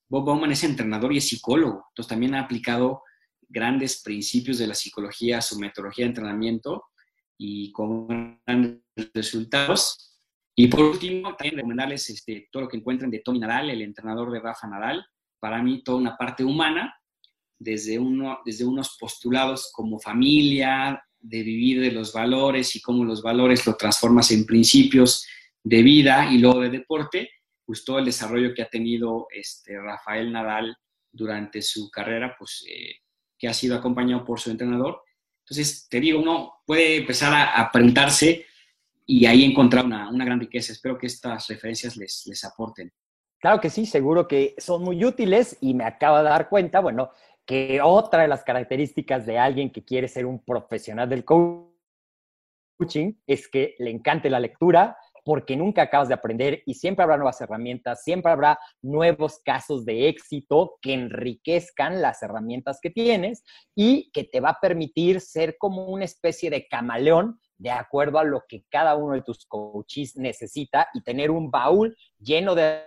Speaker 2: Bob Bowman es entrenador y es psicólogo, entonces también ha aplicado grandes principios de la psicología a su metodología de entrenamiento y con grandes resultados. Y por último, también recomendarles este, todo lo que encuentren de Tony Nadal, el entrenador de Rafa Nadal. Para mí, toda una parte humana desde, uno, desde unos postulados como familia, de vivir de los valores y cómo los valores lo transformas en principios de vida y luego de deporte, pues el desarrollo que ha tenido este, Rafael Nadal durante su carrera, pues eh, que ha sido acompañado por su entrenador. Entonces, te digo, uno puede empezar a, y ahí encontrar una, una, gran riqueza. Espero que estas referencias les, les aporten.
Speaker 1: Claro que sí, seguro que son muy útiles y me acabo de dar cuenta, bueno, que otra de las características de alguien que quiere ser un profesional del coaching es que le encante la lectura, porque nunca acabas de aprender y siempre habrá nuevas herramientas, siempre habrá nuevos casos de éxito que enriquezcan las herramientas que tienes y que te va a permitir ser como una especie de camaleón de acuerdo a lo que cada uno de tus coaches necesita y tener un baúl lleno de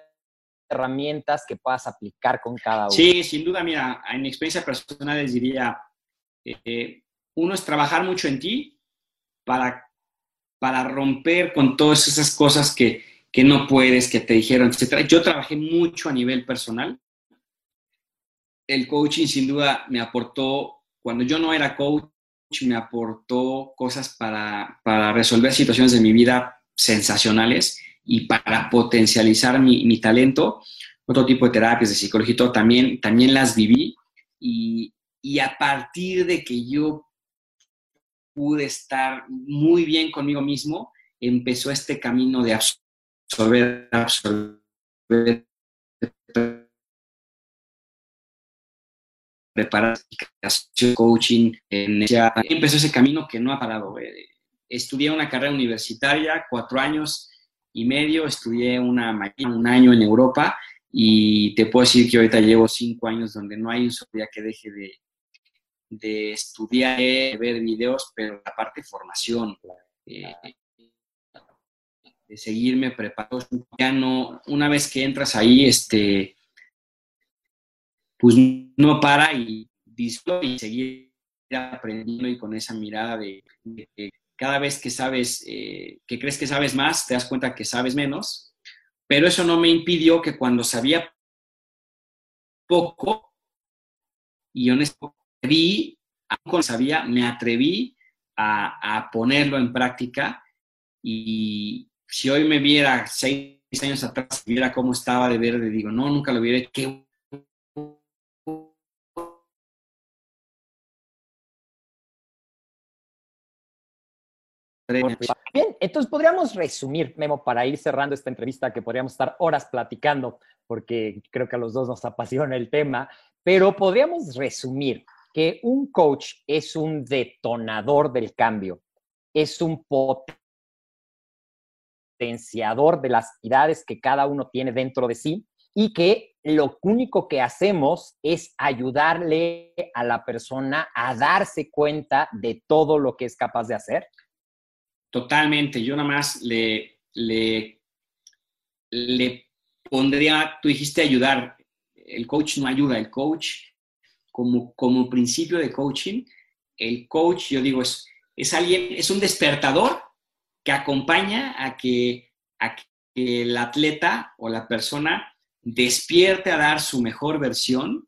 Speaker 1: herramientas que puedas aplicar con cada uno.
Speaker 2: Sí, sin duda, mira, en mi experiencia personal les diría, eh, uno es trabajar mucho en ti para, para romper con todas esas cosas que, que no puedes, que te dijeron, etc. Yo trabajé mucho a nivel personal. El coaching sin duda me aportó, cuando yo no era coach, me aportó cosas para, para resolver situaciones de mi vida sensacionales y para potencializar mi, mi, talento. Otro tipo de terapias de psicología también, también las viví y, y a partir de que yo pude estar muy bien conmigo mismo, empezó este camino de absorber, absorber, preparar, coaching, empezó ese camino que no ha parado. Eh. Estudié una carrera universitaria, cuatro años y medio, estudié una un año en Europa y te puedo decir que ahorita llevo cinco años donde no hay un solo día que deje de, de estudiar, de ver videos, pero la parte de formación, de seguirme preparando. Ya no, una vez que entras ahí, este, pues no para y y seguir aprendiendo y con esa mirada de, que cada vez que sabes, eh, que crees que sabes más, te das cuenta que sabes menos, pero eso no me impidió que cuando sabía poco, y honestamente atreví, aunque sabía, me atreví a, ponerlo en práctica. Y si hoy me viera seis años atrás, viera cómo estaba de verde, digo, no, nunca lo hubiera, qué
Speaker 1: Bien, entonces podríamos resumir, Memo, para ir cerrando esta entrevista que podríamos estar horas platicando, porque creo que a los dos nos apasiona el tema, pero podríamos resumir que un coach es un detonador del cambio, es un potenciador de las ideas que cada uno tiene dentro de sí y que lo único que hacemos es ayudarle a la persona a darse cuenta de todo lo que es capaz de hacer
Speaker 2: Totalmente, yo nada más le, le, pondría, tú dijiste ayudar, el coach no ayuda, el coach como, como principio de coaching, el coach, yo digo, es, es alguien, es un despertador que acompaña a que, a que el atleta o la persona despierte a dar su mejor versión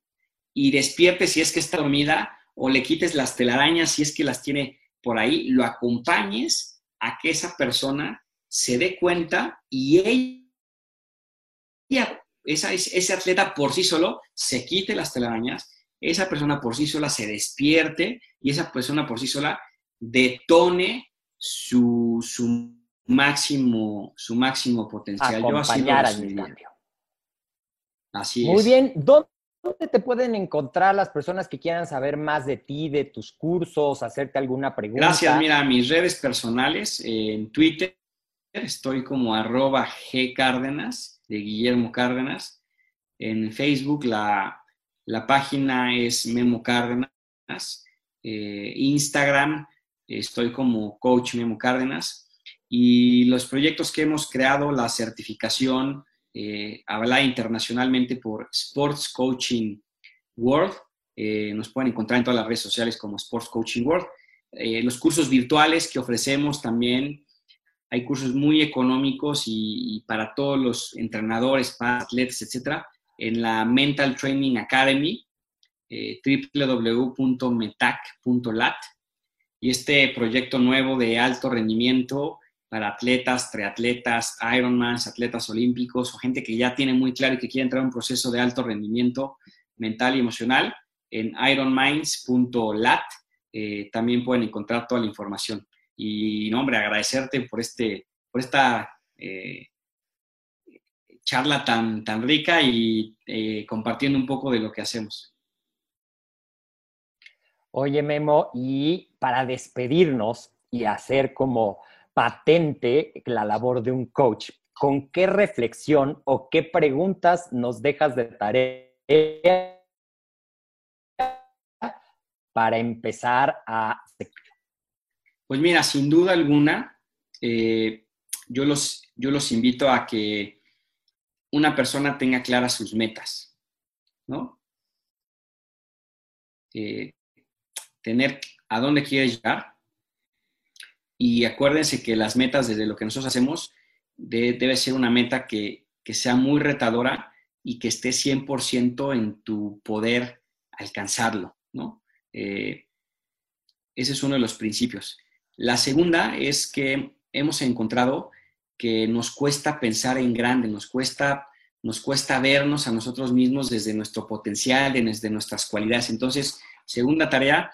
Speaker 2: y despierte si es que está dormida o le quites las telarañas si es que las tiene por ahí, lo acompañes a que esa persona se dé cuenta y ella, esa, ese atleta por sí solo, se quite las telarañas, esa persona por sí sola se despierte y esa persona por sí sola detone su, su máximo, su máximo potencial.
Speaker 1: Acompañar al cambio.
Speaker 2: Así
Speaker 1: Muy bien. ¿Dónde te pueden encontrar las personas que quieran saber más de ti, de tus cursos, hacerte alguna pregunta?
Speaker 2: Gracias, mira, mis redes personales, en Twitter estoy como arroba gcárdenas, de Guillermo Cárdenas. En Facebook la, página es Memo Cárdenas. Eh, Instagram estoy como Coach Memo Cárdenas. Y los proyectos que hemos creado, la certificación, eh, internacionalmente por Sports Coaching World. Eh, nos pueden encontrar en todas las redes sociales como Sports Coaching World. Eh, los cursos virtuales que ofrecemos también, hay cursos muy económicos y, para todos los entrenadores, para atletas, etcétera, en la Mental Training Academy, eh, www.metac.lat. Y este proyecto nuevo de alto rendimiento para atletas, triatletas, Ironmans, atletas olímpicos o gente que ya tiene muy claro y que quiere entrar en un proceso de alto rendimiento mental y emocional, en ironminds.lat eh, también pueden encontrar toda la información. Y, no, hombre, agradecerte por, este, por esta eh, charla tan, tan rica y eh, compartiendo un poco de lo que hacemos.
Speaker 1: Oye, Memo, y para despedirnos y hacer como patente la labor de un coach. ¿Con qué reflexión o qué preguntas nos dejas de tarea para empezar a...
Speaker 2: Pues mira, sin duda alguna, eh, yo, los, yo los invito a que una persona tenga claras sus metas, ¿no? Eh, tener a dónde quiere llegar. Y acuérdense que las metas, desde lo que nosotros hacemos, debe ser una meta que, sea muy retadora y que esté 100% en tu poder alcanzarlo, ¿no? Eh, ese es uno de los principios. La segunda es que hemos encontrado que nos cuesta pensar en grande, nos cuesta, nos cuesta vernos a nosotros mismos desde nuestro potencial, desde nuestras cualidades. Entonces, segunda tarea,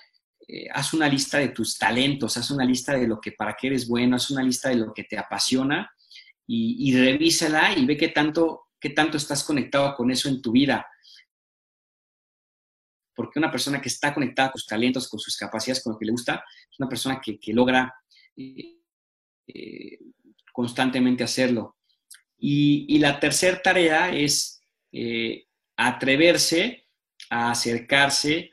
Speaker 2: eh, haz una lista de tus talentos, haz una lista de lo que para qué eres bueno, haz una lista de lo que te apasiona y, revísala y ve qué tanto, qué tanto estás conectado con eso en tu vida. Porque una persona que está conectada con sus talentos, con sus capacidades, con lo que le gusta, es una persona que, logra eh, eh, constantemente hacerlo. Y, la tercera tarea es atreverse a acercarse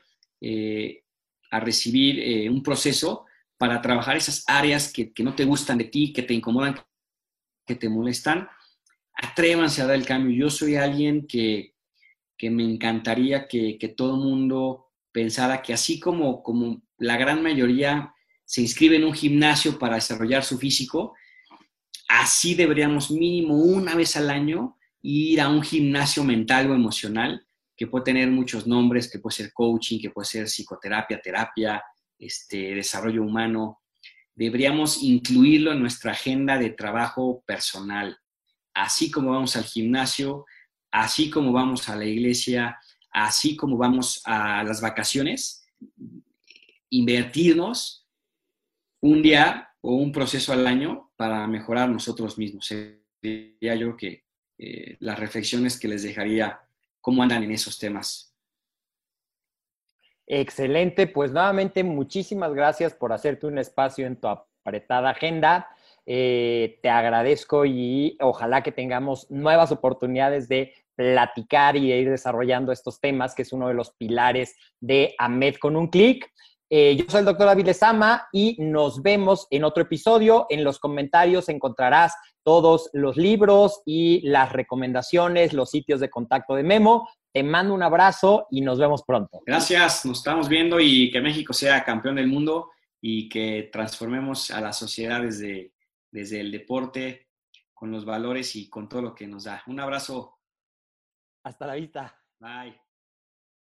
Speaker 2: a recibir eh, un proceso para trabajar esas áreas que, no te gustan de ti, que te incomodan, que te molestan. Atrévanse a dar el cambio. Yo soy alguien que, me encantaría que, todo el mundo pensara que así como, como la gran mayoría se inscribe en un gimnasio para desarrollar su físico, así deberíamos mínimo una vez al año ir a un gimnasio mental o emocional que puede tener muchos nombres, que puede ser coaching, que puede ser psicoterapia, terapia, este, desarrollo humano. Deberíamos incluirlo en nuestra agenda de trabajo personal, así como vamos al gimnasio, así como vamos a la iglesia, así como vamos a las vacaciones, invertirnos un día o un proceso al año para mejorar nosotros mismos. Sería yo que eh, las reflexiones que les dejaría cómo andan en esos temas.
Speaker 1: Excelente, pues nuevamente muchísimas gracias por hacerte un espacio en tu apretada agenda. Eh, te agradezco y ojalá que tengamos nuevas oportunidades de platicar y de ir desarrollando estos temas, que es uno de los pilares de AMED con un clic. Eh, yo soy el doctor David Lezama y nos vemos en otro episodio. En los comentarios encontrarás todos los libros y las recomendaciones, los sitios de contacto de Memo. Te mando un abrazo y nos vemos pronto.
Speaker 2: Gracias, nos estamos viendo y que México sea campeón del mundo y que transformemos a la sociedad desde, desde el deporte, con los valores y con todo lo que nos da. Un abrazo.
Speaker 1: Hasta la vista.
Speaker 2: Bye.